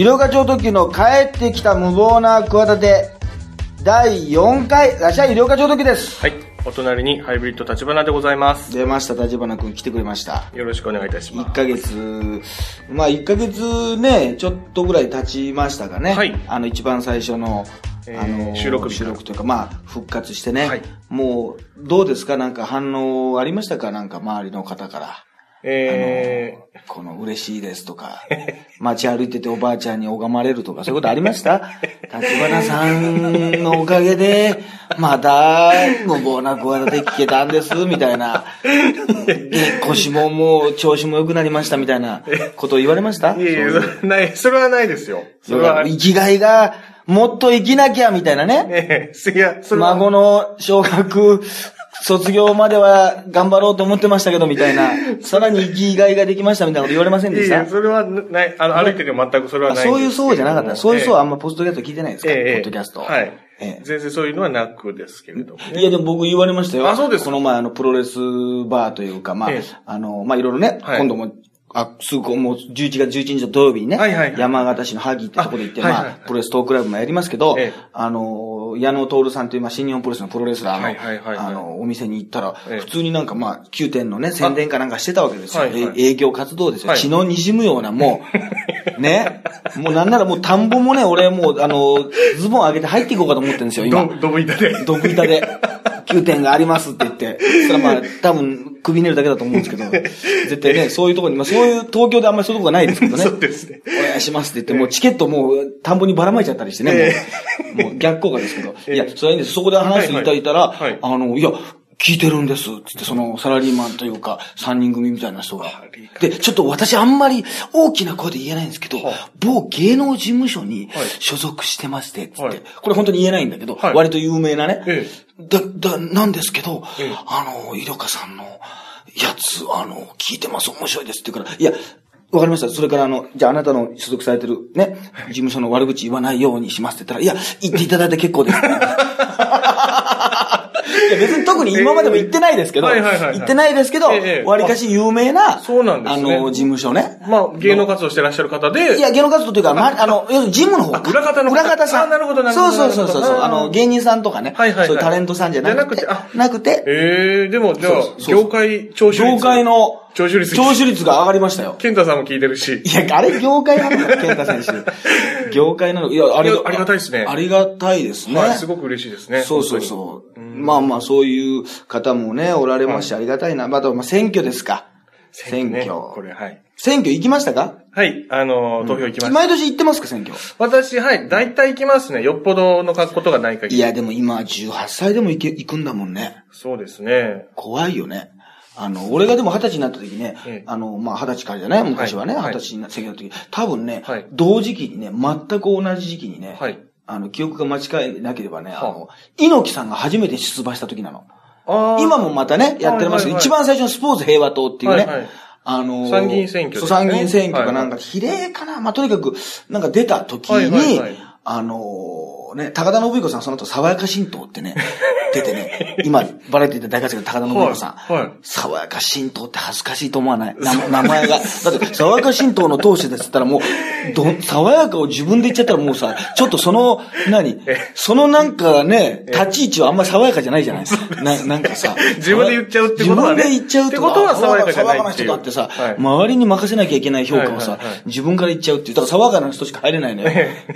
医療課長特急の帰ってきた無謀な企て、第4回、らっしゃい医療課長特急です。はい。お隣にハイブリッド立花でございます。出ました、立花君来てくれました。よろしくお願いいたしま1ヶ月、まあ1ヶ月ね、ちょっとぐらい経ちましたかね。はいあの一番最初の、えーあの収録収録というか、まあ復活してね。はいもう、どうですか？なんか反応ありましたか？なんか周りの方から。す。えこの嬉しいですとか、街歩いてておばあちゃんに拝まれるとか、そういうことありました？立花さんのおかげで、また、無謀な声で聞けたんです、みたいな。で、腰ももう調子も良くなりました、みたいなことを言われました？ー、いえいえそういう、ない、それはないですよ。それは、生きがいが、もっと生きなきゃ、みたいなね。ええいや、それは、孫の小学卒業までは頑張ろうと思ってましたけど、みたいな。さらに生きがいができました、みたいなこと言われませんでした？いえいえ、それはない、あの、歩いてて全くそれはあない。そういう層じゃなかった。そういう層はあんんまポッドキャスト聞いてないですか、ええええポッドキャスト。はい。え全然そういうのはなくですけれどもね。えいや、でも僕言われましたよ。あそうですこの前、あの、プロレスバーというか、まあ、ええあの、まあ、いろいろね、はい今度も、あ、すぐ、もう、11月11日の土曜日にね、はいはいはい山形市の萩ってとこで行って、まあ、あはいはいはいプロレストークライブもやりますけど、ええあの、矢野徹さんという、まあ、新日本プロレスのプロレスラーの、あの、お店に行ったら、ええ普通になんか、まあ、9点のね、宣伝かなんかしてたわけですよ。はいはいえ営業活動ですよ。はい血の滲むような、もう、ね、もうなんならもう田んぼもね、俺もう、あの、ズボン上げて入っていこうかと思ってるんですよ、今。ど、どぶ板で。ドブ板で、9点がありますって言って、そしたらまあ、多分、首寝るだけだと思うんですけど、絶対ね、そういうところに、まあそういう、東京であんまりそういうとこがないですけどね。そうですね。お願いしますって言って、もうチケットもう田んぼにばらまいちゃったりしてね、もう、もう逆効果ですけど。いや、それはいいんです。そこで話していただいたら、あの、いや、聞いてるんです。つって、その、サラリーマンというか、三人組みたいな人が。で、ちょっと私あんまり大きな声で言えないんですけど、某芸能事務所に所属してまして、つって、はい。これ本当に言えないんだけど、はい。割と有名なね、えだ、だ、なんですけど、ええ。あの、イルカさんのやつ、あの、聞いてます、面白いです。って言うから、いや、わかりました。それから、あの、じゃああなたの所属されてるね、事務所の悪口言わないようにしますって言ったら、いや、言っていただいて結構です。いや別に特に今までも言ってないですけど、ええはいはいはいはい言ってないですけどええ、わりかし有名な、そうなんですねあの、事務所ね。まあ、芸能活動してらっしゃる方で、いや、芸能活動というか、ま、あの、要するにジムの方か。裏方の方裏方さん。あなるほどなるほどそうそうそうそう。あの、芸人さんとかね。はいはいはいそういうタレントさんじゃなくて。なくてなくて、ええでも、じゃあそうそう、そう業界聴取率。業界の、聴取率。聴取率が上がりましたよ。健太さんも聞いてるし。いや、あれ業界なのか、健太選手。業界なのいや、あれいやありがたいですねありがたいですね。はい、すごく嬉しいですね。そうそうそう。まあまあ、そういう方もね、おられますし、ありがたいな。また、まあ、選挙ですか。選ね挙。これ、はい。選挙行きましたか？はい、あの、投票行きました。毎年行ってますか、選挙？私、はい、大体行きますね。よっぽどのことがない限り。いや、でも今、18歳でも行け、行くんだもんね。そうですね。怖いよね。あの、俺がでも二十歳になった時ね、ええあの、まあ、二十歳からじゃない？昔はね、二、はい十歳になった時、多分ね、はい同時期にね、全く同じ時期にね、はい。あの、記憶が間違いなければね、あ。はの、猪木さんが初めて出馬した時なの。今もまたね、やってます。けど、一番最初のスポーツ平和党っていうね、あのー参議院選挙参議院選挙かなんか、はい比例かな。まあ、とにかく、なんか出た時に、あのーね、高田信彦さんその後、爽やか神道ってね、出てね、今、バラエティで大活躍の高田信彦さん。はいはい爽やか神道って恥ずかしいと思わない？な名前が。だって、爽やか神道の当主ですったらもう、ど、爽やかを自分で言っちゃったらもうさ、ちょっとその、何？そのなんかね、立ち位置はあんまり爽やかじゃないじゃない？な、なんかさ。自分で言っちゃうってことはね自分で言っちゃうってことは爽やかじゃない爽やかな人だってさ、はい周りに任せなきゃいけない評価をさ、自分から言っちゃうっていう。だから爽やかな人しか入れないのよ。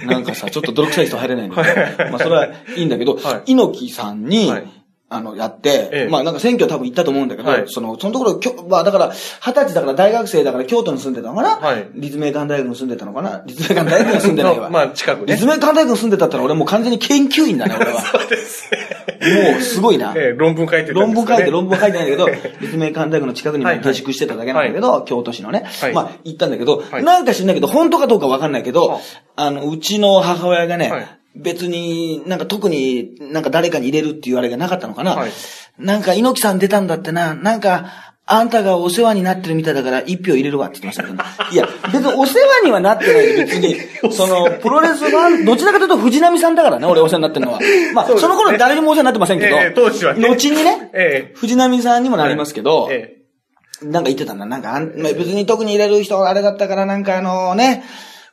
なんかさ、ちょっと泥臭い人入れないのよ。まあそれはいいんだけど、はい。猪木さんに、はい。あの、やって、ええ。まあなんか選挙多分行ったと思うんだけど、はい。その、そのところ、きょまあだから、二十歳だから大学生だから京都に住んでたのかな？はい。立命館大学に住んでたのかな？立命館大学には住んでないわ。まあ近くね。立命館大学に住んでたったら俺もう完全に研究員だね、俺は。そうですね。もうすごいな。ええ論文書いてたんですかね。論文書いて、論文書いてないんだけど、立命館大学の近くに下宿してただけなんだけど、京都市のね。はい。まあ、行ったんだけど、はい。なんか知んないけど、本当かどうかわかんないけどは、あの、うちの母親がね、はい別になんか特になんか誰かに入れるっていうあれがなかったのかな。はい。なんか猪木さん出たんだってな、なんか、あんたがお世話になってるみたいだから一票入れるわって言ってましたけど、いや、別にお世話にはなってないで別に、その、プロレスファン、どちらかというと藤波さんだからね、俺お世話になってるのは。まあ、そね。その頃誰にもお世話になってませんけど、ええ当時はね。後にね、ええ。藤波さんにもなりますけど、ええ。なんか言ってたんだ。なんかあん、まあ別に特に入れる人あれだったから、なんかあのね、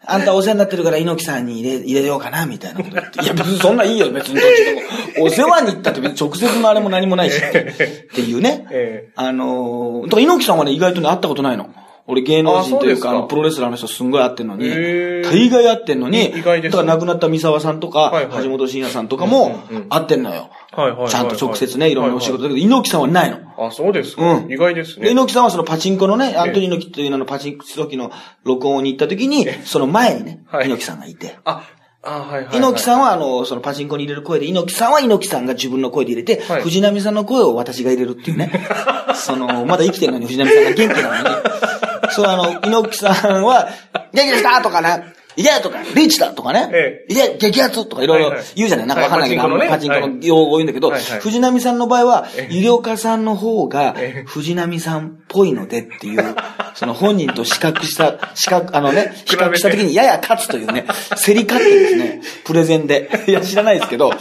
あんたお世話になってるから猪木さんに入れ、入れようかな、みたいなこと言って。いや、別にそんなんいいよ、別にどっちでも。お世話に行ったって別に直接のあれも何もないし、っていうね。ええあのー、だから猪木さんはね、意外とね、会ったことないの。俺芸能人というか、あの、プロレスラーの人すんごい会ってんのに、大概会ってんのに、意外ですだから亡くなった三沢さんとか、橋本真也さんとかも会ってんのよ。はいはいちゃんと直接ね、いろんなお仕事はいだけど、猪木さんはないの。あ、そうですか。うん意外ですで、ね。猪木さんはそのパチンコのね、アントニー猪木という名のパチンコ時の録音に行った時に、その前にね、はい猪木さんがいて。あ、あ、はいはいはい。猪木さんは、は、あの、そのパチンコに入れる声で、猪木さんは猪木さんが自分の声で入れて、はい藤波さんの声を私が入れるっていうね。その、まだ生きてるのに藤波さんが元気なのに。そう、あの、猪木さんは、元気ですかとかね。いけ！とか、リーチだ！とかね。えいけ、激アツ！とかいろいろ言うじゃない。なんかわかんないけど、パチンコの用語を言うんだけど、はいはい。藤波さんの場合はえ、医療家さんの方がえ、藤波さんっぽいのでっていう、その本人と比較した、比較、あのね、比較した時にやや勝つというね、競り勝ってですね、プレゼンで。いや、知らないですけど、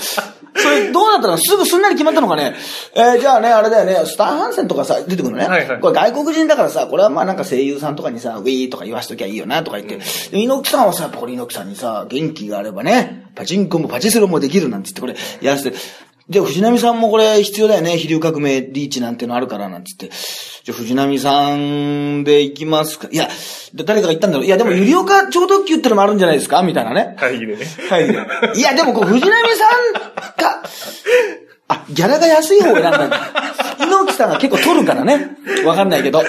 それどうだったのすぐすんなり決まったのかね。えーじゃあね、あれだよね、スターハンセンとかさ、出てくるのね。はいはい。これ外国人だからさ、これはまあなんか声優さんとかにさ、ウィーとか言わしときゃいいよなとか言って、で猪木さんはさ、やっぱこれ猪木さんにさ、元気があればね、パチンコもパチスロもできるなんつってこれやらせて、で、藤波さんもこれ必要だよね、飛竜革命リーチなんてのあるからなんつって、じゃあ藤波さんで行きますか。いや、で誰かが言ったんだろう。いや、でも、ゆりおか超特急ってのもあるんじゃないですか？みたいなね。会議でね。はい。いや、でもこう、藤波さんが、あ、ギャラが安い方を選んだんだ。猪木さんが結構取るからね。わかんないけど。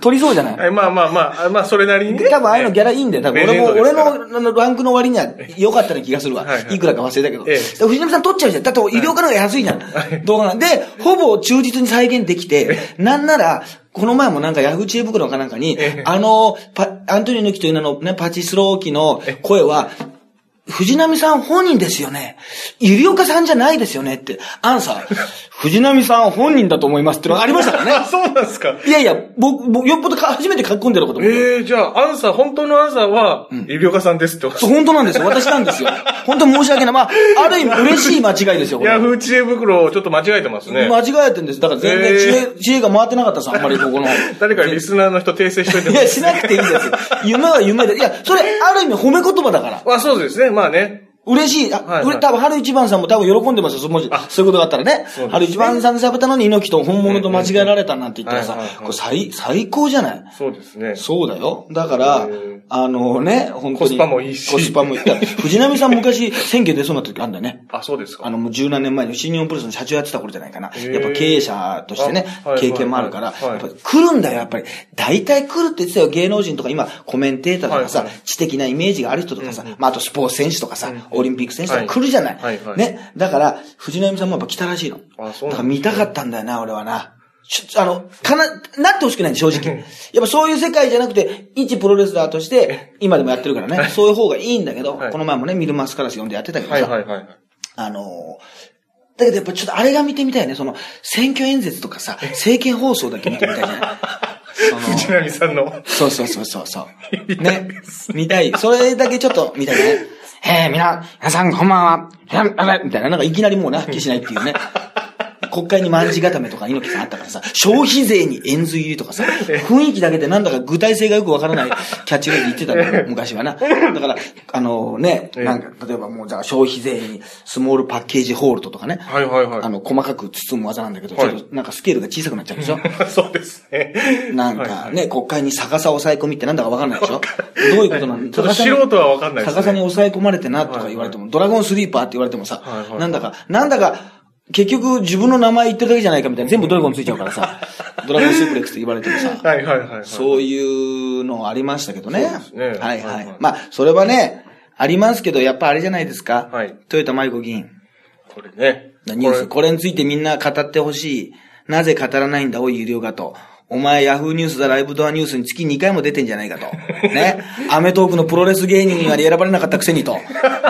取りそうじゃない？はい、まあまあまあ、まあ、それなりにね。多分ああいうのギャラいいんだよ。多分俺も、俺のランクの割には良かったな気がするわ。はいはいいくらか忘れたけど。ええで藤波さん取っちゃうじゃん。だって医療科の方が安いじゃん。動画が。で、ほぼ忠実に再現できて、なんなら、この前もなんかヤフー知恵袋かなんかにええ、あの、パアントニオ猪木という名のね、パチスロー機の声は、藤波さん本人ですよね。ゆりおかさんじゃないですよねって。アンサー。藤波さん本人だと思いますってのがありましたから あ、ね。そうなんですか。いやいや、僕、僕よっぽどか初めて書き込んでること。ええじゃあ、アンサー、本当のアンサーは、医療家さんですって。そう、本当なんですよ。私なんですよ。本当に申し訳ない。まあ、ある意味嬉しい間違いですよ、これヤフー知恵袋をちょっと間違えてますね。間違えてんです。だから全然知恵、え知恵が回ってなかったです、あんまりここの。誰かリスナーの人訂正しといていや、しなくていいですよ。夢は夢で。いや、それ、ある意味褒め言葉だから。あ、そうですね。まあね。嬉しい。あ、はいはい俺多分、春一番さんも多分喜んでますよ、そもしあそういうことがあったらね。ね春一番さんで喋ったのに猪木と本物と間違えられたなんて言ったらさこれ最、最高じゃない？そうですね。そうだよ。だからあのね、本当に。コスパもいいしコスパもいい。藤波さん昔選挙出そうになった時あるんだよね。あ、そうですか。あの、もう十何年前に新日本プロレスの社長やってた頃じゃないかな。やっぱ経営者としてね経験もあるから、来るんだよ、やっぱり。大体来るって言ってたよ、芸能人とか今、コメンテーターとかさ知的なイメージがある人とかさ、まあ、あとスポーツ選手とかさ、オリンピック選手とか来るじゃないはいはい。ね。だから、藤波さんもやっぱ来たらしいの。あそうだから見たかったんだよな、俺はな。ちょあの、かな、なってほしくないんで、正直。やっぱそういう世界じゃなくて、一プロレスラーとして、今でもやってるからね、そういう方がいいんだけど、はいこの前もね、ミルマスカラス呼んでやってたけどさ、はいはいはい。あのーだけどやっぱちょっとあれが見てみたいよね。その、選挙演説とかさ、政見放送だけ見てみたいじゃない？その藤波さんの。そうそうそうそうそう。ね？見たい。それだけちょっと見たいね。えー、みな、皆さんこんばんは。ひゃんあれみたいな。なんかいきなりもうね、はっきりしないっていうね。国会に卍固めとか猪木さんあったからさ、消費税に円髄入りとかさ、雰囲気だけでなんだか具体性がよくわからないキャッチフレーズ言ってたのよ、昔はな。だから、あのね、なんか、例えばもう、じゃあ消費税にスモールパッケージホールドとかね。はいはいはい。あの、細かく包む技なんだけど、ちはい。ょっとなんかスケールが小さくなっちゃうでしょ？そうですね。なんかね、国会に逆さ抑え込みってなんだかわかんないでしょ？どういうことなのちょっと素人はわかんないね。逆さに抑え込まれてなとか言われても、ドラゴンスリーパーって言われてもさはいは、い。なんだか、なんだか、結局自分の名前言ってるだけじゃないかみたいな、全部ドラゴンついちゃうからさ、ドラゴンスープレックスって言われてもさ、はいはいはいはい。そういうのありましたけどね。そうですねはいはいははいい。まあ、それはね、ありますけど、やっぱあれじゃないですか。はい豊田舞子議員。これね。ニュース、これについてみんな語ってほしい。なぜ語らないんだ、おい、有料がと。お前、ヤフーニュースだ、ライブドアニュースに月2回も出てんじゃないかと。ね。アメトークのプロレス芸人には選ばれなかったくせにと。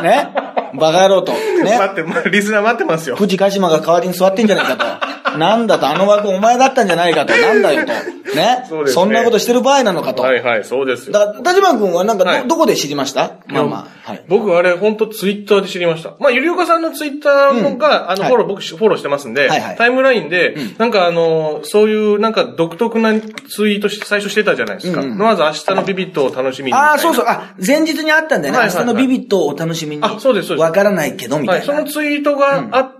ね。バカ野郎と。ね。待って、まリスナー待ってますよ。藤鹿島が代わりに座ってんじゃないかと。なんだと、あの枠お前だったんじゃないかと。なんだよと。ね？そねんなことしてる場合なのかと。はいはい、そうですよ。だから、田島君はなんかど、はいどこで知りました？まあまあ。はい。僕、あれ、本当ツイッターで知りました。まあ、ゆりおかさんのツイッターが、あの、はいフォロー、僕、フォローしてますんで、はいはいタイムラインで、なんかあの、そういう、なんか独特なツイートし最初してたじゃないですか。うんうんまず明日のビビットを楽しみに。ああ、そうそう。あ、前日にあったんだよね。はいはいはい明日のビビットをお楽しみに。あそうですそうですわからないけど、みたはいい、な。そのツイートがあっ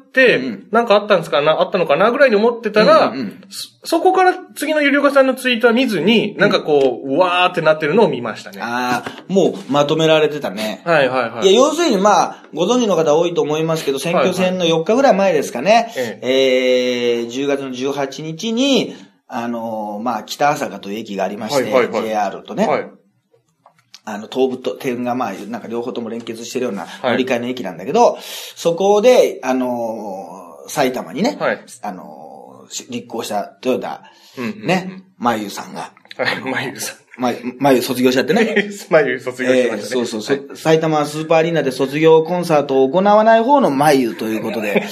なんかあったんですかな、あったのかなぐらいに思ってたら、うんうんうんそそこから次のゆりおかさんのツイートは見ずに、なんかこう、うわーってなってるのを見ましたね。ああ、もうまとめられてたね。はいはいはい。いや、要するにまあ、ご存知の方多いと思いますけど、選挙戦の4日ぐらい前ですかね。ええー、10月の18日に、あのーまあ、北朝霞という駅がありまして、はいはいはい JR とね、はい。あの、東部と点がまあ、なんか両方とも連結してるようなはい。乗り換えの駅なんだけど、そこで、あのー埼玉にね、はい。あのーし立候補したトヨタ、うんうんうん。ね、まゆさんが、はい、まゆさん。ま、まゆ卒業しちゃってね。まゆ卒業しましたね。そうそう、はい埼玉スーパーアリーナで卒業コンサートを行わない方のまゆということで、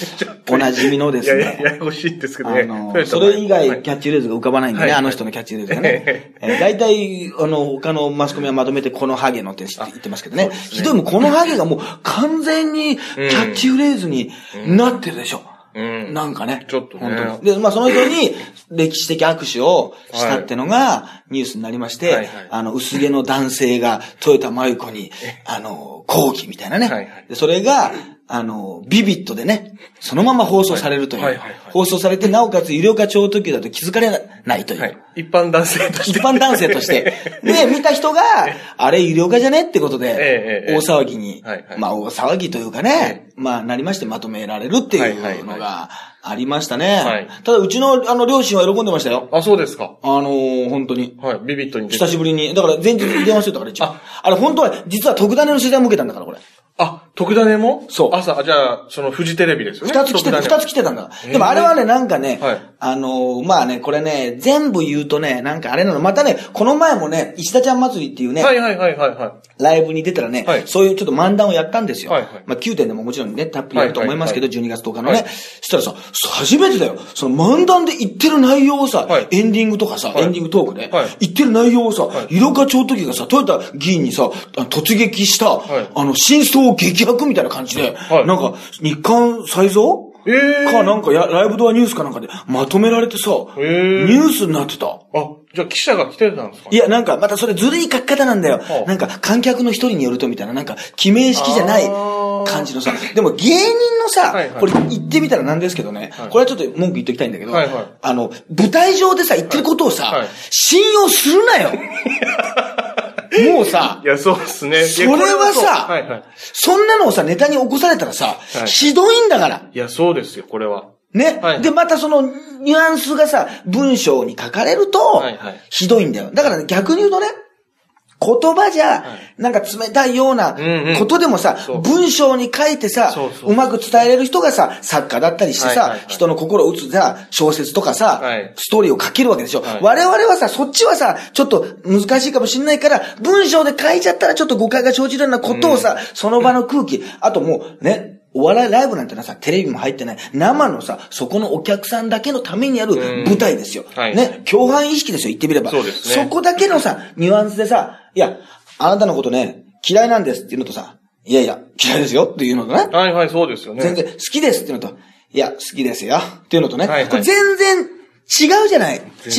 おなじみのですいやいや、ややこしいですけどね。あのそれ以外キャッチフレーズが浮かばないんでね、はいあの人のキャッチフレーズがね。えー大体、あの、他のマスコミはまとめてこのハゲのって言ってますけどね。ひどいもこのハゲがもう完全にキャッチフレーズになってるでしょ。うん。なんかね。ちょっとね。本当に。で、まあその人に 歴史的握手をしたってのがニュースになりまして、はいはい。あの、薄毛の男性が豊田真由子に、あの、抗議みたいなね。はいはい。でそれが、あの、ビビットでね、そのまま放送されるという。はいはいはいはい放送されて、なおかつ有料化超特急だと気づかれないという。はい。一般男性として。一般男性として。で、見た人が、あれ有料化じゃねってことで、え大騒ぎにはいはい、まあ大騒ぎというかね、まあなりましてまとめられるってはいうのがありましたねはい。ただうちのあの両親は喜んでましたよ。あ、そうですか。あのー、本当に。はい。ビビットに久しぶりに。だから前日に電話してたから一応。ああれ本当は、実は特ダネの取材も受けたんだから、これ。あ、特ダネも？そう。朝、じゃあ、そのフジテレビですよね。二つ来てた、二つ来てたんだ。でもあれはね、なんかねはい、あのー、まあね、これね、全部言うとね、なんかあれなの。またね、この前もね、石田ちゃん祭りっていうね、はいはいはいはいはライブに出たらね、はい。そういうちょっと漫談をやったんですよ。はいはい。まあ9点でももちろんね、たっぷりやると思いますけど、は12月10日のね。はいしたらさ、初めてだよ。その漫談で言ってる内容をさ、はい。エンディングとかさ、はい。エンディングトークで、はい。言ってる内容をさ、い。色化超時がさ、豊田議員にさ、突撃した、い。あの、真相を激白みたいな感じで、はい。なんか、日刊再造い。ええか、なんかや、ライブドアニュースかなんかでまとめられてさ、へー。ニュースになってた。あ、じゃあ記者が来てたんですか？いや、なんか、またそれずるい書き方なんだよ。は。あ。なんか、観客の一人によるとみたいな、なんか、記名式じゃない感じのさ。でも芸人のさ、はいはい。これ言ってみたらなんですけどね、はい。これはちょっと文句言っときたいんだけど、はいはい。あの、舞台上でさ、言ってることをさ、はい。信用するなよ もうさい、や、そうですね。それはさはいはい。そんなのをさ、ネタに起こされたらさ、はいひどいんだから。いや、そうですよ、これは。ね、はいで、またその、ニュアンスがさ、文章に書かれるとはいはい、ひどいんだよ。だからね、逆に言うとね、言葉じゃ、なんか冷たいようなことでもさ、文章に書いてさそうまく伝えれる人がさ、作家だったりしてさ人の心を打つさ、小説とかさはい、ストーリーを書けるわけでしょ。はい。我々はさ、そっちはさ、ちょっと難しいかもしれないから、文章で書いちゃったらちょっと誤解が生じるようなことをさ、その場の空気、あともうね、お笑いライブなんてのはさ、テレビも入ってない、生のさ、そこのお客さんだけのためにある舞台ですよ。はい。ね、共犯意識ですよ、言ってみれば。そうですね。そこだけのさ、ニュアンスでさ、いや、あなたのことね、嫌いなんですっていうのとさ、いやいや、嫌いですよっていうのとね、はいはい、そうですよね。全然好きですっていうのと、いや、好きですよっていうのとね、はいはいこれ全然違うじゃない。違う、違う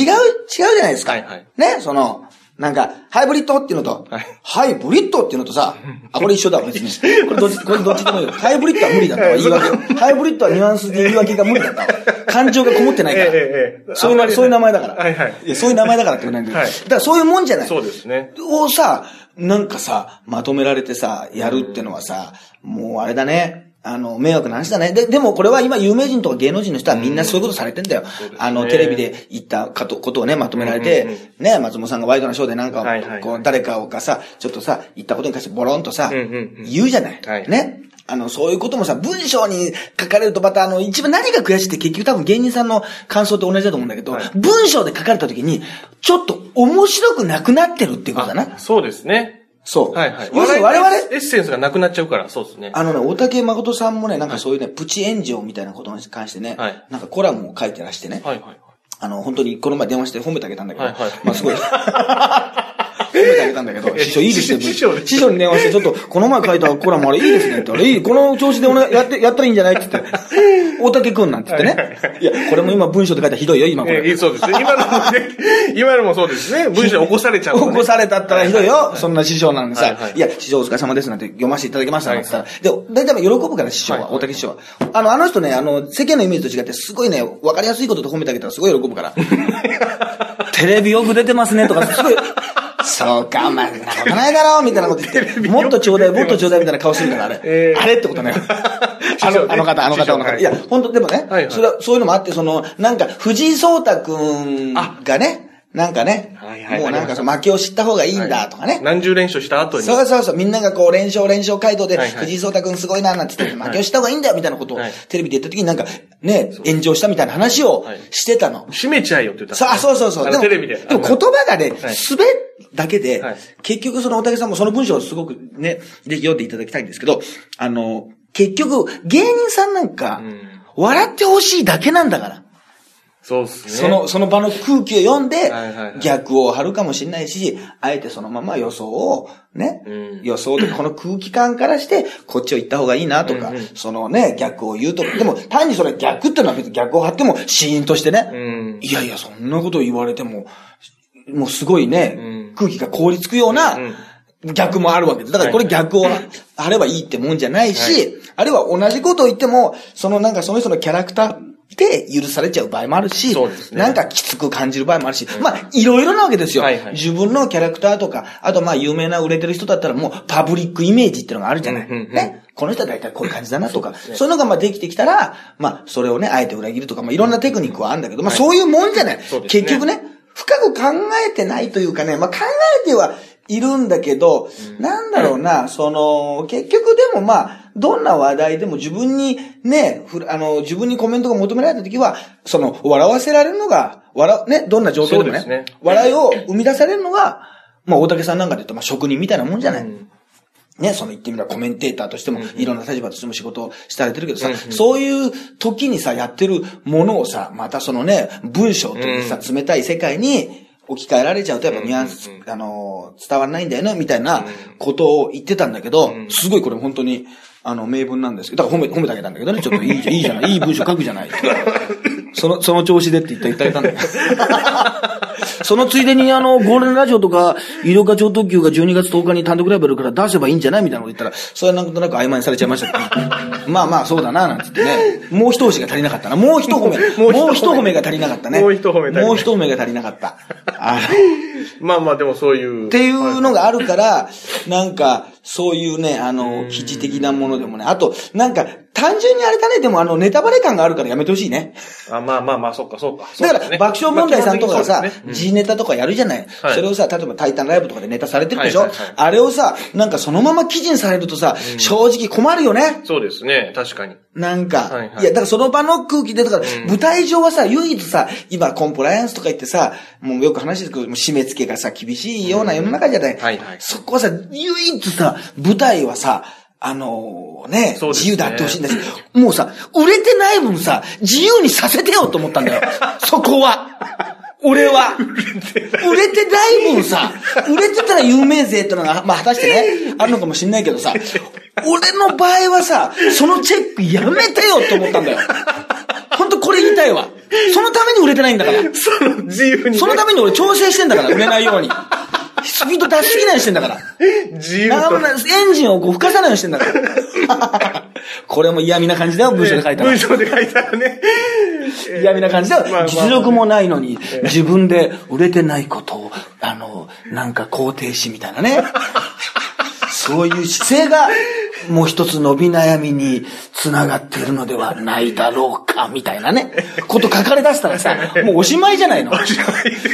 じゃないですか。はいはいね、その、なんか、ハイブリッドっていうのと、はいハイブリッドっていうのとさ、あ、これ一緒だわ、別に。これどっち、これどっちでもいいよ。ハイブリッドは無理だったわ、言い訳。ハイブリッドはニュアンスで言い訳が無理だったわ。感情がこもってないから。ええええそういうそういう名前だから。はいはいやそういう名前だからってことなんだけど。はいだからそういうもんじゃない。そうですね。をさ、なんかさ、まとめられてさ、やるってのはさ、もうあれだね。あの、迷惑な話だね。で、でもこれは今有名人とか芸能人の人はみんなそういうことされてんだよ。そうですねあの、テレビで言ったかとことをね、まとめられて、うんうんうんね、松本さんがワイドなショーでなんか、はいはいはいこう、誰かがさ、ちょっとさ、言ったことに関してボロンとさ、うんうんうん言うじゃない。はいね。あの、そういうこともさ、文章に書かれるとまた、あの、一番何が悔しいって結局多分芸人さんの感想と同じだと思うんだけど、はい文章で書かれた時に、ちょっと面白くなくなってるっていうことだな。そうですね。そう。はいはい。要するに我々、エッセンスがなくなっちゃうから、そうですね。あのね、大竹誠さんもね、なんかそういうね、プチ炎上みたいなことに関してね、はいなんかコラムを書いてらしてね、はいはい。あの、本当にこの前電話して褒めてあげたんだけど、はいはいまあすごい。褒めてあげたんだけど、師匠いいですね。師匠に電話して、ちょっと、この前書いたコラムあれいいですねって言ったら、いい、この調子でおやって、やったらいいんじゃないって言って、大竹くんなんて言ってね。いや、これも今文章で書いたらひどいよ、今これ。えーそうですね。今のもね、今のもそうですね。文章起こされちゃうとね起こされたったらひどいよ。そんな師匠なんでさはいや、師匠お疲れ様ですなんて読ませていただきましたなんて言ったら。で、大体喜ぶから師匠は、大竹師匠は。あの、あの人ね、あの、世間のイメージと違って、すごいね、わかりやすいことと褒めてあげたらすごい喜ぶから。テレビよく出てますねとか、すごい、そうか、まあ、そんなことないだろみたいなこと言って、もっとちょうだい、もっとちょうだいみたいな顔するから、あれ。えーあれってことね。あの、あの方、あの方、あの方。いいや、本当でもね、それは、そういうのもあって、その、なんか、藤井聡太くんがね、なんかね、もうなんか、ありました負けを知った方がいいんだとかね。何十連勝した後に。そうそうそう、みんながこう、連勝連勝街道で、藤井聡太くんすごいな、なんて言って、負けをした方がいいんだよ、みたいなことを、テレビで言った時になんか、ね、炎上したみたいな話をしてたの。閉めちゃえよって言ったさあ、そうそうそう。あのテレビで。でも言葉がね、はい滑るだけで、はい。結局その大竹さんもその文章をすごくね、ぜひ読んでいただきたいんですけど、あの、結局、芸人さんなんか、うん。笑ってほしいだけなんだから。そうっすね。その、その場の空気を読んで逆を張るかもしれないし、あえてそのまま予想を、ね、うん。予想でこの空気感からして、こっちを行った方がいいなとかうんうん、そのね、逆を言うとか、でも単にそれ逆ってのは別に逆を張っても、シーンとしてね、うん。いやいや、そんなこと言われても、もうすごいね、うん。空気が凍りつくような、逆もあるわけです。だからこれ逆を張ればいいってもんじゃないし、あるいは同じことを言っても、そのなんかその人のキャラクターで許されちゃう場合もあるし、ね。なんかきつく感じる場合もあるし、まあ、いろいろなわけですよ、はいはい。自分のキャラクターとか、あとまあ有名な売れてる人だったらもうパブリックイメージっていうのがあるじゃない。うんうんうん。ね？この人は大体こういう感じだなとか、そういうのがまあできてきたら、まあ、それをね、あえて裏切るとか、まあいろんなテクニックはあるんだけど、まあそういうもんじゃない。そうですね。結局ね、深く考えてないというかね、まあ考えてはいるんだけど、なんだろうな、その、結局でもまあ、どんな話題でも自分にね、ふあの、自分にコメントが求められた時は、その、笑わせられるのが、笑う、ね、どんな状況でもね、ね。笑いを生み出されるのが、まあ大竹さんなんかで言うと、まあ職人みたいなもんじゃない。うんね、その言ってみればコメンテーターとしても、いろんな立場としても仕事をされてるけどさ、そういう時にさ、やってるものをさ、またそのね、文章というさ、冷たい世界に置き換えられちゃうと、やっぱニュアンス、あのー、伝わらないんだよね、みたいなことを言ってたんだけど、ん。すごいこれ本当に、あの、名文なんですけど、だから褒め、褒めてあげたんだけどね、ちょっといいいいじゃない、いい文章書くじゃない。その、その調子でって言って言ったんだよ。そのついでにあの、ゴールデンラジオとか、医療課長特急が12月10日に単独ライブやるから出せばいいんじゃないみたいなこと言ったら、それはなんとなく曖昧にされちゃいましたけど、まあまあそうだな、なんつってね。もう一押しが足りなかったな。もう一褒め。もう一褒めが足りなかったね。もう一褒めもう一褒めが足りなかった。まあまあ、でもそういう。っていうのがあるから、なんか、そういうね、あの、記事的なものでもね。あと、なんか、単純にあれだね、でもあの、ネタバレ感があるからやめてほしいね。あ、まあまあまあ、そうか、そうか。だから、爆笑問題さんとかがさ G ネタとかやるじゃない。はい。それをさ、例えばタイタンライブとかでネタされてるでしょ？あれをさ、なんかそのまま記事にされるとさ、正直困るよね。そうですね、確かに。なんか、はいや、だからその場の空気で、だから、ん。舞台上はさ、唯一さ、今コンプライアンスとか言ってさ、もうよく話ですけど、もう締め付けがさ、厳しいような世の中じゃない。はいはい。そこはさ、唯一さ、舞台はさ、あのねそうですね自由であってほしいんだし、もうさ、売れてない分さ、自由にさせてよと思ったんだよ。そこは。俺は。売れてない分さ、売れてたら有名税ってのが、まあ果たしてね、あるのかもしんないけどさ、俺の場合はさ、そのチェックやめてよって思ったんだよ。本当これ言いたいわ。そのために売れてないんだから。その自由にね。そのために俺調整してんだから、売れないように。スピード出しすぎないようにしてんだから。自由と長村。エンジンをこう吹かさないようにしてんだから。これも嫌味な感じだよ、文章で書いたら文。章で書いたらね。嫌味な感じだよまあまあ。実力もないのに、自分で売れてないことを、あの、なんか肯定しみたいなね。そういう姿勢が、もう一つ伸び悩みに繋がっているのではないだろうか、みたいなね、こと書かれ出したらさ、もうおしまいじゃないの？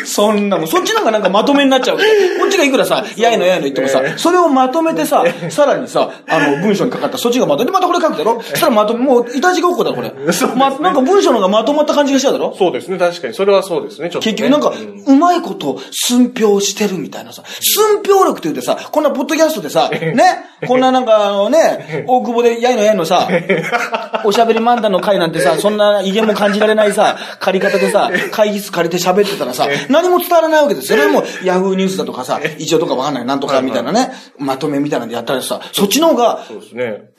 そんなもん、そっちの方がなんかまとめになっちゃうこっちがいくらさ、やいのやいの言ってもさ、それをまとめてさ、さらにさ、あの、文章にかかったそっちがまとめて、またこれ書くだろ？そしたらまとめ、もう、いたちごっこだ、これ。ま、なんか文章の方がまとまった感じがしちゃうだろ？そうですね、確かに。それはそうですね、ちょっと、ね。結局なんか、うまいこと寸評してるみたいなさ、寸評力って言ってさ、こんなポッドキャストでさ、ね、こんななんかあのね、大久保でやいのやいのさ、おしゃべり漫談の会なんてさ、そんな威厳も感じられないさ、借り方でさ、会議室借りて喋ってたらさ、何も伝わらないわけですよ。それもヤフーニュースだとかさ、一応とかわかんない、なんとかみたいなね、まとめみたいなんでやったらさ、そっちの方が。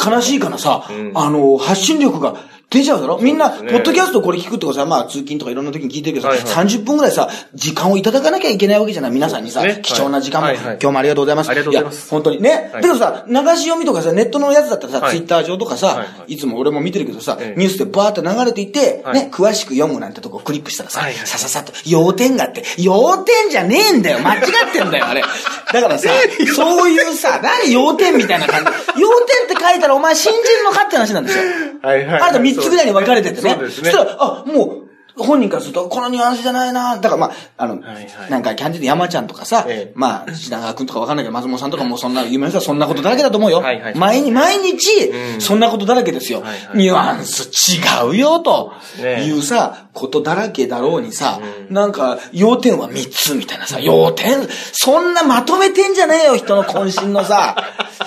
悲しいからさ、あの、発信力が出ちゃうだろ？みんな、ポッドキャストこれ聞くってことさ、まあ通勤とかいろんな時に聞いてるけどさ、はいはい。30分ぐらいさ、時間をいただかなきゃいけないわけじゃない。皆さんにさ、貴重な時間も、はいはい。今日もありがとうございます。ありがとうございます。や、本当にね。はい。だけどさ、流し読みとかさ、ネットのやつだったらさ、はい。ツイッター上とかさ、はいはい。いつも俺も見てるけどさ、ええ。ニュースでバーって流れていって、はい。ね、詳しく読むなんてとこクリックしたらさ、はいはい。さささっと、要点があって、要点じゃねえんだよ。間違ってんだよ、あれ。だからさ、そういうさ、何要点みたいな感じ。要点って書いたらお前信じるのかって話なんですよ。はいはい。あなた3つぐらいに分かれててね。そうですね。したら、あ、もう、本人からすると、このニュアンスじゃないな。だからまあ、あの、はいはい。なんか、キャンディード山ちゃんとかさ、ええ。まあ、品川くんとか分かんないけど、松本さんとかもそんな、有名な人はそんなことだらけだと思うよ。はいはい。毎日、毎日、うん。そんなことだらけですよ。はいはい。ニュアンス違うよ、とねいうさ、ことだらけだろうにさ、うん。なんか、要点は3つみたいなさ、要点、そんなまとめてんじゃねえよ、人の渾身のさ、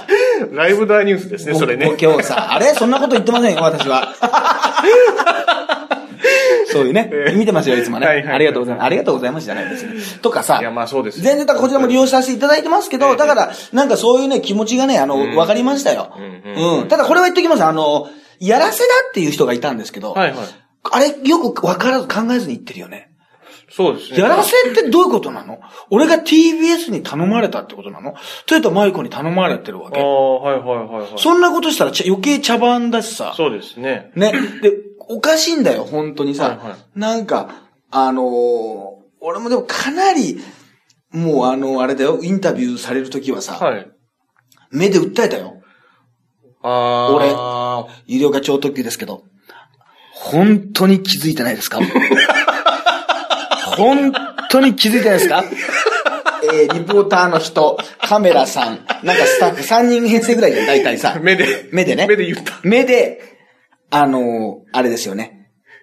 ライブダーニュースですね、それね。今日さ、あれ？そんなこと言ってませんよ、私は。そういうね、見てますよ、いつもね。ありがとうございます。ありがとうございますじゃない別に。とかさ、いやまあそうです全然こちらも利用させていただいてますけど、ええだから、なんかそういうね、気持ちがね、あの、わかりましたよ。うん。ただこれは言っときます。あの、やらせだっていう人がいたんですけど、はいはい。あれ、よくわからず考えずに言ってるよね。そうですね。やらせってどういうことなの？俺が TBS に頼まれたってことなの？トヨタマイコに頼まれてるわけ。ああ、はいはいはいはい。そんなことしたら余計茶番だしさ。そうですね。ね。で、おかしいんだよ、本当にさ。はいはいなんか、あのー俺もでもかなり、もうあの、あれだよ、インタビューされるときはさ、はい。目で訴えたよ。あ俺あ。有料化超特急ですけど、本当に気づいてないですか？本当に気づいてないですか？えー、リポーターの人、カメラさん、なんかスタッフ3人編成ぐらいじゃん、大体さ。目で。目でね。目で言った。目で、あのあれですよね。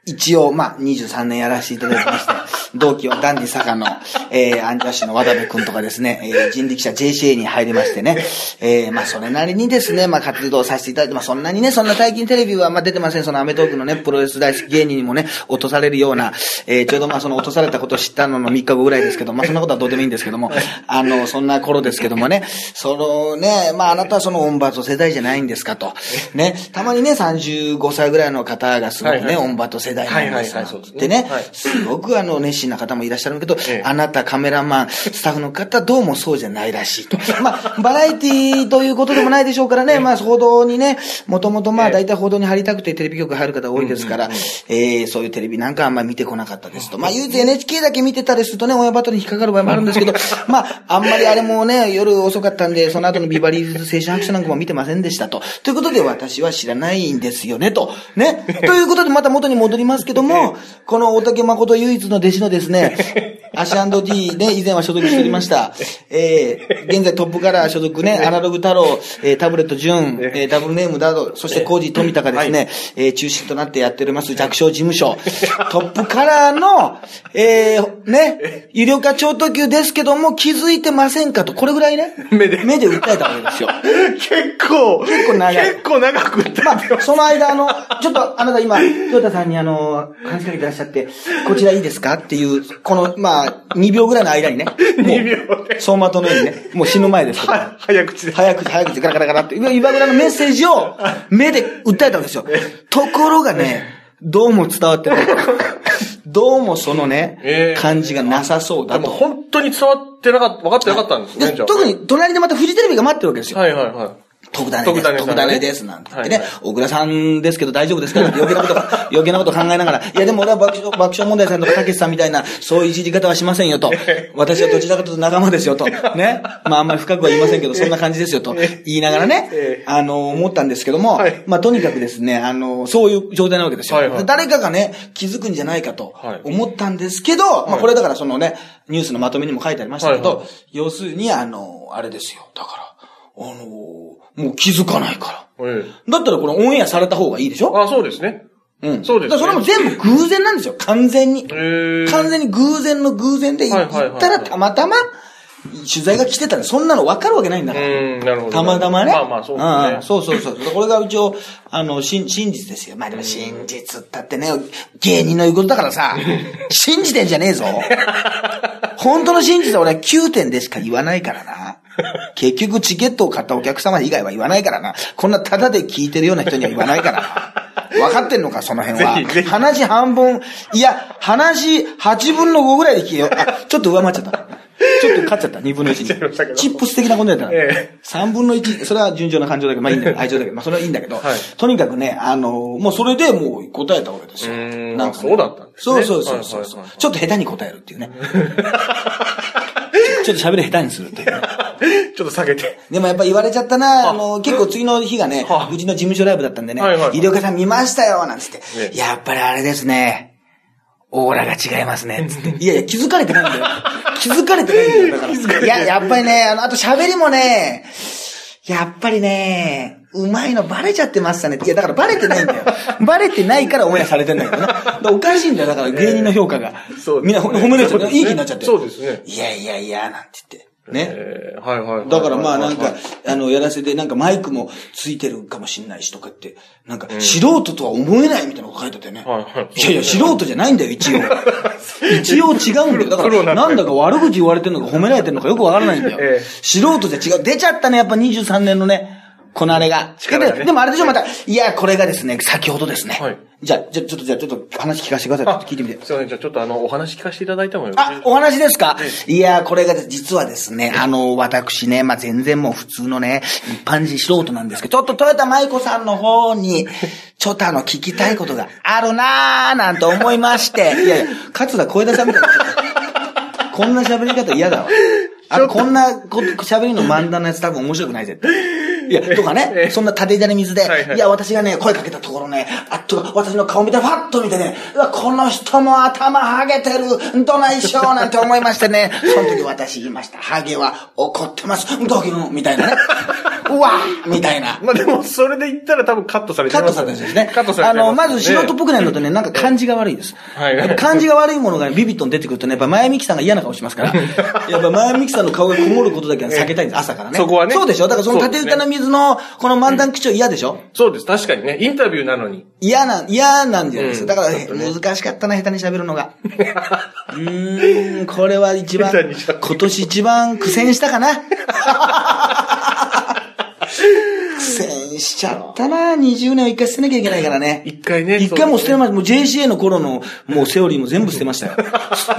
一応、まあ、23年やらせていただきまして、同期はダンディ坂の、えー、アンジャッシュの渡部くんとかですね、えー、人力車 JCA に入りましてね、えー、まあ、それなりにですね、まあ、活動させていただいて、まあ、そんなにね、そんな最近テレビは、まあ、出てません。そのアメトークのね、プロレス大好き芸人にもね、落とされるような、えー、ちょうどまあ、その落とされたことを知ったのの3日後ぐらいですけど、まあ、そんなことはどうでもいいんですけども、あの、そんな頃ですけどもね、そのね、まあ、あなたはそのオンバト世代じゃないんですかと。ね、たまにね、35歳ぐらいの方がすごくね、はいはいオンバト世代なんですはいはいはいそうですねすごくあの、熱心な方もいらっしゃるけどええ、あなたカメラマン、スタッフの方どうもそうじゃないらしいと。まあ、バラエティということでもないでしょうからね、まあ、報道にね、もともとまあ、ええ大体報道に入りたくてテレビ局入る方多いですから、えーそういうテレビなんかあんまり見てこなかったですと。まあ、唯一 NHK だけ見てたりするとね、親バトルに引っかかる場合もあるんですけど、まあ、あんまりあれもね、夜遅かったんで、その後のビバリーズ青春白書なんかも見てませんでしたと。ということで、私は知らないんですよね、と。ね。ということで、また元に戻りますけども、この大竹誠唯一の弟子のですね、アシ &D ね、以前は所属しておりました。えー、現在トップカラー所属ね、アナログ太郎、えー、タブレット純、えー、ダブルネームなど、そしてコージ富高ですね、えー、中心となってやっております弱小事務所、トップカラーの、えー、ね、有料化超特急ですけども、気づいてませんかと、これぐらいね、目で。目で訴えたわけですよ。結構、結構長い。結構長く歌まあ、ってます。その間、あの、ちょっと、あなた今、トヨタさんにあの、話しかけてらっしゃって、こちらいいですかっていう、この、まあ、2秒ぐらいの間にね。もう2秒で走馬灯のようにね、もう死ぬ前です早口で。早口、早口、ガラガラガラって、今今ぐらいのメッセージを目で訴えたわけですよ。ところがね、どうも伝わってない。どうもそのね、ええ感じがなさそうだでもと。本当に伝わってなかった、分かってなかったんですね、じゃあ。で特に、隣でまたフジテレビが待ってるわけですよ。はいはいは徳種です。徳種さん徳種です。なんて言ってね、はいはい小倉さんですけど大丈夫ですか 余計なこと、余計なこと考えながら、いやでも俺は爆笑、爆笑問題さんとかたけしさんみたいな、そういういじり方はしませんよと。私はどちらかというと仲間ですよと。ね。まああんまり深くは言いませんけど、そんな感じですよと言いながらねええ、あの、思ったんですけどもはい、まあとにかくですね、あの、そういう状態なわけですよ。はいはい誰かがね、気づくんじゃないかとはい思ったんですけど、まあこれだからそのね、ニュースのまとめにも書いてありましたけどはいはい、要するにあの、あれですよ。だから、あの、もう気づかないから。えだったらこれオンエアされた方がいいでしょ？えあ、そうですね。うん。そうですねそれも全部偶然なんですよ。完全に。ええ完全に偶然の偶然で行はいはいはいはいったらたまたま取材が来てたらそんなの分かるわけないんだから。うん、なるほど。たまたまね。まあまあ、そうですねんん。そうそうそう。これが一応、あの、真真実ですよ。まあでも真実ったってね、芸人の言うことだからさ、信じてんじゃねえぞ。本当の真実は俺は9点でしか言わないからな。結局チケットを買ったお客様以外は言わないからな。こんなタダで聞いてるような人には言わないからな。分かってんのか、その辺はぜひぜ。ひ話半分、いや、話8分の5ぐらいで聞けよ。あ、ちょっと上回っちゃった。ちょっと勝っちゃった、2分の1勝っちゃいましたけどチップス的なことやったら。ええ3分の1、それは順調な感情だけど、まあいいんだけど、愛情だけど、まあそれはいいんだけど、はいとにかくね、あの、もうそれでもう答えたわけですよ。うーんなんかねそうだったんですねそうそうそうそう、ちょっと下手に答えるっていうね。ちょっと喋り下手にするっていうね。ちょっと下げて。でもやっぱ言われちゃったな、あの、結構次の日がねは、うちの事務所ライブだったんでねはいはいは、い医療家さん見ましたよ、なんつってえ。えやっぱりあれですね。オーラが違いますね、つって。いやいや、気づかれてないんだよ。気づかれてないんだよ、だから。いや、やっぱりね、あの、あと喋りもね、やっぱりね、うまいのバレちゃってましたね。いや、だからバレてないんだよ。バレてないからオンエアされてんだけどおかしいんだよ、だから芸人の評価が。そうみんなほ褒められちゃいい気になっちゃって。そうですねいやいやいや、なんて言って。ね。ええはいはいはい。だからまあなんかはい、あの、やらせて、なんかマイクもついてるかもしんないしとかって、なんか、素人とは思えないみたいなこと書いてたよね。はいはいいやいや、素人じゃないんだよ、一応。一応違うんだよ。だから、なんだか悪口言われてるのか褒められてるのかよくわからないんだよええ。素人じゃ違う。出ちゃったね、やっぱ23年のね、このあれが。力がねででもあれでしょ、また。いや、これがですね、先ほどですね。はいじゃあ、じゃあ、ちょっと、じゃあ、ちょっと話聞かせてください。聞いてみて。すいません、じゃあちょっとあの、お話聞かせていただいてもよろしいあ、お話ですか？いや、これがです実はですね、あの、私ね、まあ、全然もう普通のね、一般人素人なんですけど、ちょっと豊田舞子さんの方に、ちょっとあの、聞きたいことがあるなーなんて思いまして、いやいや、桂小枝さんみたいな。こんな喋り方嫌だわ。あの、こんなこ喋りの漫談のやつ多分面白くない絶対。いや、とかえね、えそんな縦じゃれ水で、はいはいいや、私がね、声かけたところね、あっと、私の顔見て、ファッと見てね、うわ、この人も頭ハゲてる、どないしようなんて思いましてね、その時私言いました。ハゲは怒ってます、ドキュンみたいなね。うわみたいな。まあでも、それで言ったら多分カットされてカットされたんですね。カットされてあの、まず素人っぽぽくなるのとね、なんか感じが悪いです。はい感じが悪いものがねビビットに出てくるとね、やっぱ前みきさんが嫌な顔しますから。やっぱ前みきさんの顔がこもることだけは避けたいんです、朝からね。そこはねそうでしょ？だからその縦歌の水の、この漫談口調嫌でしょ？そうです、確かにね。インタビューなのに。嫌な、嫌なんじゃないですか。うんだから、ね難しかったな、下手に喋るのが。うーん、これは一番今年一番苦戦したかな。苦戦しちゃったな。20年を一回捨てなきゃいけないからね。一回ね。一回もう捨てまました。もう JCA の頃の、もうセオリーも全部捨てましたよ。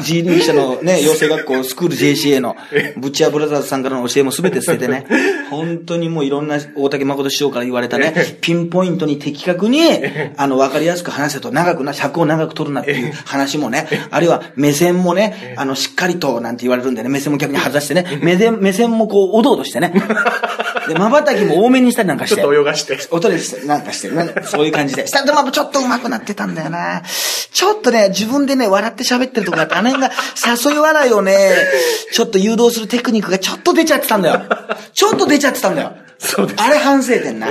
人力車のね、養成学校、スクール JCA の、ブッチャーブラザーズさんからの教えも全て捨ててね。本当にもういろんな大竹誠師匠から言われたね、ピンポイントに的確に、あの、わかりやすく話せと、長くな、尺を長く取るなっていう話もね、あるいは目線もね、あの、しっかりと、なんて言われるんでね、目線も逆に外してね、目線、目線もこう、おどおどしてね。で、瞬きも多めにしたりなんかして。ちょっと泳がして。音でして、なんかしてる。そういう感じで。したらでもちょっと上手くなってたんだよな。ちょっとね、自分でね、笑って喋ってるとこがあって、あの辺が誘い笑いをね、ちょっと誘導するテクニックがちょっと出ちゃってたんだよ。ちょっと出ちゃってたんだよ。そうですあれ反省点な。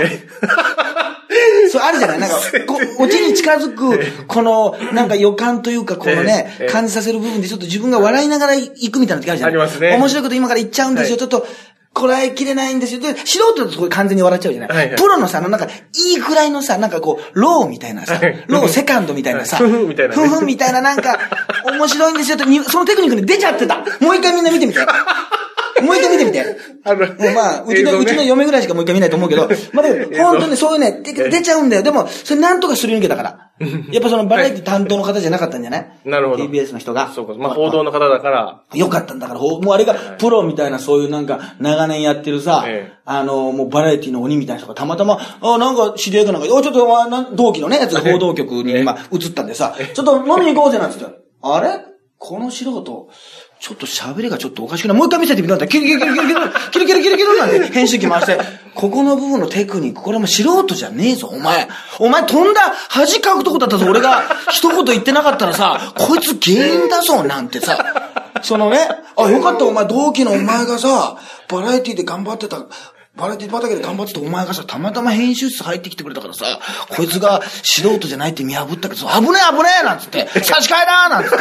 そう、あるじゃない？なんか、こう、オチに近づく、この、なんか予感というか、このねえ？え、感じさせる部分でちょっと自分が笑いながら行くみたいな時あるじゃないありますね面白いこと今から言っちゃうんですよ。はいちょっと、こらえきれないんですよ。で、素人だとこれ完全に笑っちゃうじゃない、はいはいプロのさ、なんか、いいくらいのさ、なんかこう、ローみたいなさはい、ローセカンドみたいなさ、はいふふみたいなねふふみたいななんか、面白いんですよって、にそのテクニックに出ちゃってた。もう一回みんな見てみて。もう一回見てみて。あの、まあ、うちの、うちの嫁ぐらいしかもう一回見ないと思うけど、まあ、だけど、本当にそういうね、で出ちゃうんだよ。でも、それなんとかすり抜けたから。やっぱそのバラエティ担当の方じゃなかったんじゃない？なるほど。TBS の人が。そうか。まあ、報道の方だから、よかったんだから、もうあれがプロみたいなそういうなんか長年やってるさ、ええ。あの、もうバラエティの鬼みたいな人がたまたま、あ、なんか知り合いかなんか、おちょっと、同期のね、やつが報道局に今映ったんでさ、ちょっと飲みに行こうぜなんつって。あれ？この素人、ちょっと喋りがちょっとおかしくない？もう一回見せてみたんだ、キルキルキルキルキル、キル。キルキルキルなんて編集機回して、ここの部分のテクニック、これも素人じゃねえぞ、お前。お前飛んだ恥かくとこだったぞ、俺が一言言ってなかったらさ、こいつ原因だぞ、なんてさ。そのね、あ、よかった、お前、同期のお前がさ、バラエティで頑張ってた、バラエティ畑で頑張ってたお前がさ、たまたま編集室入ってきてくれたからさ、こいつが素人じゃないって見破ったけど、危ねえ危ねえなんつって、差し替えだなんつって、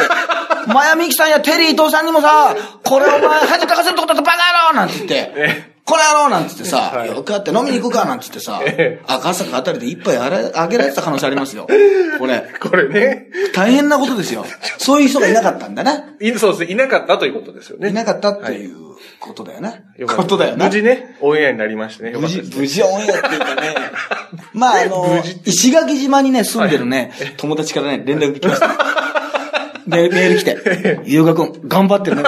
マヤミキさんやテリー伊藤さんにもさ、これお前恥かかせるとこだとバカ野郎なんつって、これ野郎なんつってさ、はいよかって飲みに行くかなんつってさええ、赤坂あたりで一杯あれあげられてた可能性ありますよ。これ。これね、大変なことですよ。そういう人がいなかったんだな。いそうですね、いなかったということですよね。いなかったっていうことだよね。よかったことだよな。無事ね、オンエアになりましてね。無事、無事オンエアっていうかね。まあ、あの、石垣島にね、住んでるね、友達からね、連絡来ましたね。メメール来て、ゆうがくん、頑張ってるね。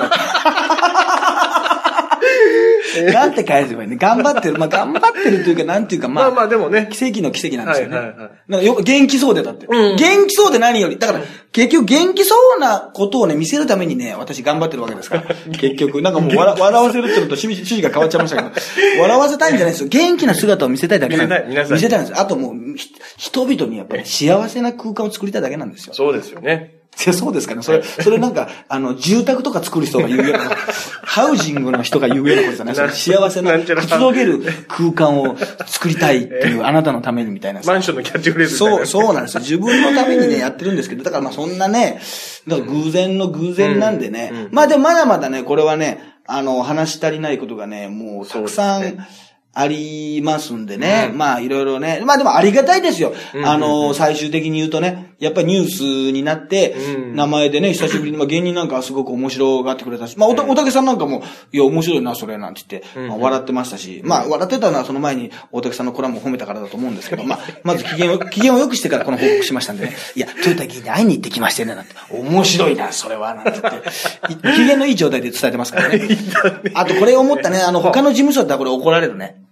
なんて返せばいいね。頑張ってる。まあ、頑張ってるというか、なんていうか、まあ、まあまあでもね、奇跡の奇跡なんですよね。はいはいはいなんかよ元気そうでだって。うん元気そうで何より。だから、結局元気そうなことをね、見せるためにね、私頑張ってるわけですから。結局、なんかもう笑笑わせるってのと趣旨が変わっちゃいましたけど、笑わせたいんじゃないですよ。元気な姿を見せたいだけなんです見せたい見せたいんです。あともう、ひ人々にやっぱり幸せな空間を作りたいだけなんですよ。そうですよね。そうですかね。それ、それなんか、あの、住宅とか作る人が言うような、ハウジングの人が言うようなことじゃないです幸せな、くつろげる空間を作りたいっていう、あなたのためにみたいな。マンションのキャッチフレーズみたいな。そう、そうなんですよ。自分のためにね、やってるんですけど、だからまあそんなね、だから偶然の偶然なんでね、まあでもまだまだね、これはね、あの、話し足りないことがね、もうたくさんありますんでね、まあいろいろね、まあでもありがたいですよ。あの、最終的に言うとね、やっぱりニュースになって、うん。名前でね、久しぶりに、まあ芸人なんかはすごく面白がってくれたし、まあおた、おたけさんなんかも、いや、面白いな、それ、なんて言って、まあ笑ってましたし、まあ笑ってたのはその前に大竹さんのコラムを褒めたからだと思うんですけど、まあ、まず機嫌を、機嫌を良くしてからこの報告しましたんでね、いや、豊田議員に会いに行ってきましてね、なんて、面白いな、それは、なんて言って、い 機嫌のいい状態で伝えてますからね。あとこれ思ったね、あの、他の事務所だったらこれ怒られるね。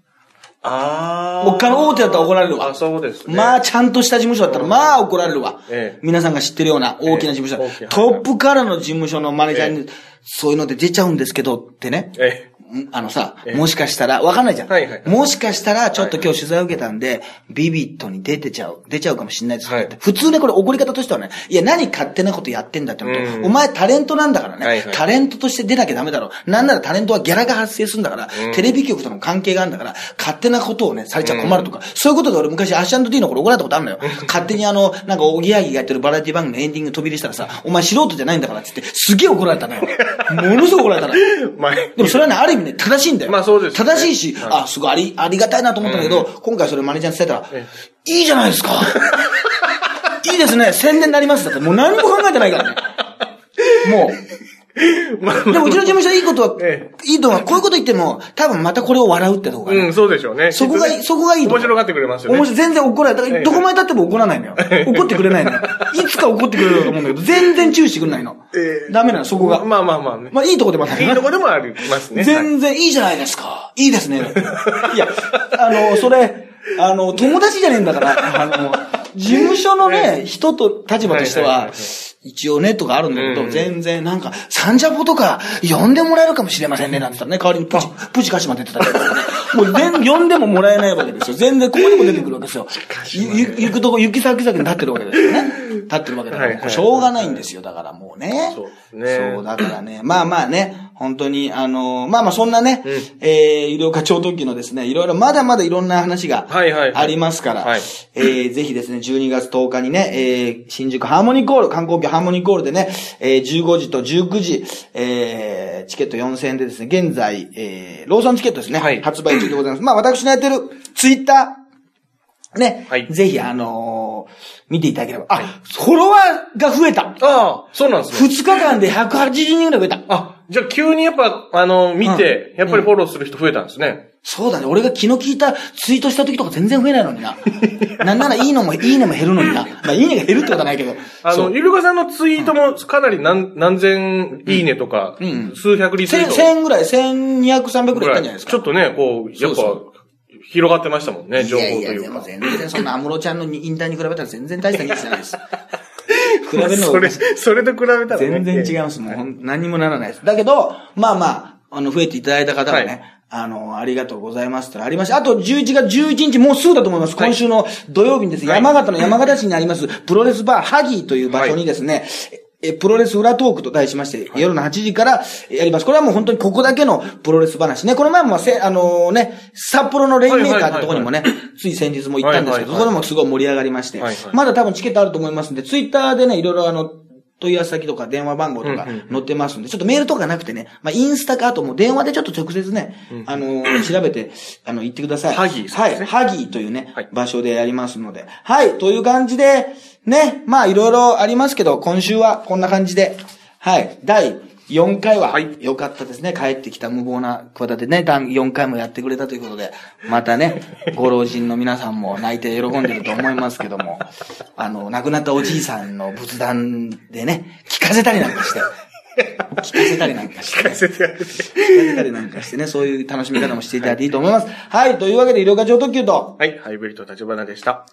ああ。他の大手だったら怒られるわ。あ、そうですね。まあ、ちゃんとした事務所だったら、まあ、怒られるわ。ええ。皆さんが知ってるような大きな事務所、ええ。トップからの事務所のマネージャーに、そういうので出ちゃうんですけどってね。えんあのさ、ええ。もしかしたら、わかんないじゃん。はいはいもしかしたら、ちょっと今日取材を受けたんで、ビビットに出てちゃう、出ちゃうかもしれないですよ、はい。普通ね、これ怒り方としてはね、いや、何勝手なことやってんだってのと、うんお前タレントなんだからね、はいはい。タレントとして出なきゃダメだろ。なんならタレントはギャラが発生するんだから、うん。テレビ局との関係があるんだから、勝手なことをね、されちゃ困るとか、そういうことで俺昔アッシャンド D の頃怒られたことあるのよ。勝手にあの、なんか、おぎやはぎがやってるバラエティ番組のエンディング飛び入りしたらさ、お前素人じゃないんだからって言って、すげえ怒られたのよ。ものすごい怒られたの。でもそれはね、ある意味ね、正しいんだよ。まあそうですよね正しいし、はいあ、すごいあり、ありがたいなと思ったんだけど、今回それマネージャーに伝えたら、えいいじゃないですか。いいですね、宣伝になりますだって、もう何も考えてないからね。もう。まあでもうちの事務所いいことは、えいいとは、こういうこと言っても、多分またこれを笑うってとこがね、うん、そうでしょうね。そこがいい、そこがいい面白がってくれますよね。面白い、全然怒らない。どこまで経っても怒らないのよ。怒ってくれないのよ。いつか怒ってくれると思うんだけど、全然注意してくれないの。ええダメなの、そこが。まあまあまあね。まあ、いいとこでもあったけどねいいとこでもありますね。全然いいじゃないですか。いいですね。いや、あの、それ、あの、友達じゃねえんだから、あの、事務所のね、人と立場としてははいはいはいはい、一応ね、とかあるんだけど、うん全然なんか、サンジャポとか呼んでもらえるかもしれませんね、なんて言ったらね、代わりにプチ、プチカシマ出てたりとかね。もう全、呼んでももらえないわけですよ。全然ここにも出てくるわけですよ。ゆゆ行くとこ、行き先々に立ってるわけですよね。立ってるわけだから、しょうがないんですよ。だからもうね。そうねそう、だからね。まあまあね、本当に、あの、まあまあそんなね、うんえー、医療課長特急のですね、いろいろまだまだいろんな話がはいはいはいありますから、はいえー、ぜひですね、12月10日にね、えー、新宿ハーモニーコール、観光客ハーモニーコールでね、えー、15時と19時、えー、チケット4000円でですね、現在、えー、ローソンチケットですね、はい発売中でございます。まあ私のやってるツイッター、ね、はいぜひ、あのーを見ていただければ。あ、フォロワーが増えた。ああ、そうなんですね。2日間で180人ぐらい増えた。あ、じゃあ急にやっぱ、あの、見て、やっぱりフォローする人増えたんですね。そうだね。俺が気の利いたツイートした時とか全然増えないのにな。なんならいいのも、いいねも減るのにな。まあ、いいねが減るってことはないけど。あの、ゆるかさんのツイートもかなり何、何千いいねとか、ん数百リツイー1000ト1000ぐらい、1200、300ぐらいいったんじゃないですか。ちょっとね、こう、やっぱ広がってましたもんね、情報といやいや、でもいうか。全然そんな安室ちゃんのインターに比べたら全然大したニュースじゃないです。比べるのそれ、それと比べたらね。全然違います。もうほん何にもならないです。だけど、まあまあ、あの、増えていただいた方はね、はいあの、ありがとうございますってのありました。あと、11月11日、もうすぐだと思います。はい今週の土曜日にですね、はい山形の山形市にあります、プロレスバー、ハギーという場所にですね、えプロレス裏トークと題しまして、夜の8時からやります。これはもう本当にここだけのプロレス話ね。この前もせ、あのね、札幌のレインメーカーってところにもね、つい先日も行ったんですけど、そこでもすごい盛り上がりまして、はいはいまだ多分チケットあると思いますんで、ツイッターでね、いろいろあの、問い合わせ先とか電話番号とか載ってますんで、ちょっとメールとかなくてね、まあ、インスタかあともう電話でちょっと直接ね、あのー、調べて、あの、言ってください。ハギーさはい。ハギーというね、はい場所でやりますので。はい。という感じで、ね、まあ、いろいろありますけど、今週はこんな感じで、はい。第4回は、はい。良かったですね。帰ってきた無謀な企てね、第4回もやってくれたということで、またね、ご老人の皆さんも泣いて喜んでると思いますけども、あの、亡くなったおじいさんの仏壇でね、聞かせたりなんかして、聞かせたりなんかして、ね、聞かせたりなんかしてね、そういう楽しみ方もしていただいていいと思います。はい、というわけで、医療課長特急と、はい、ハイブリッド立花でした。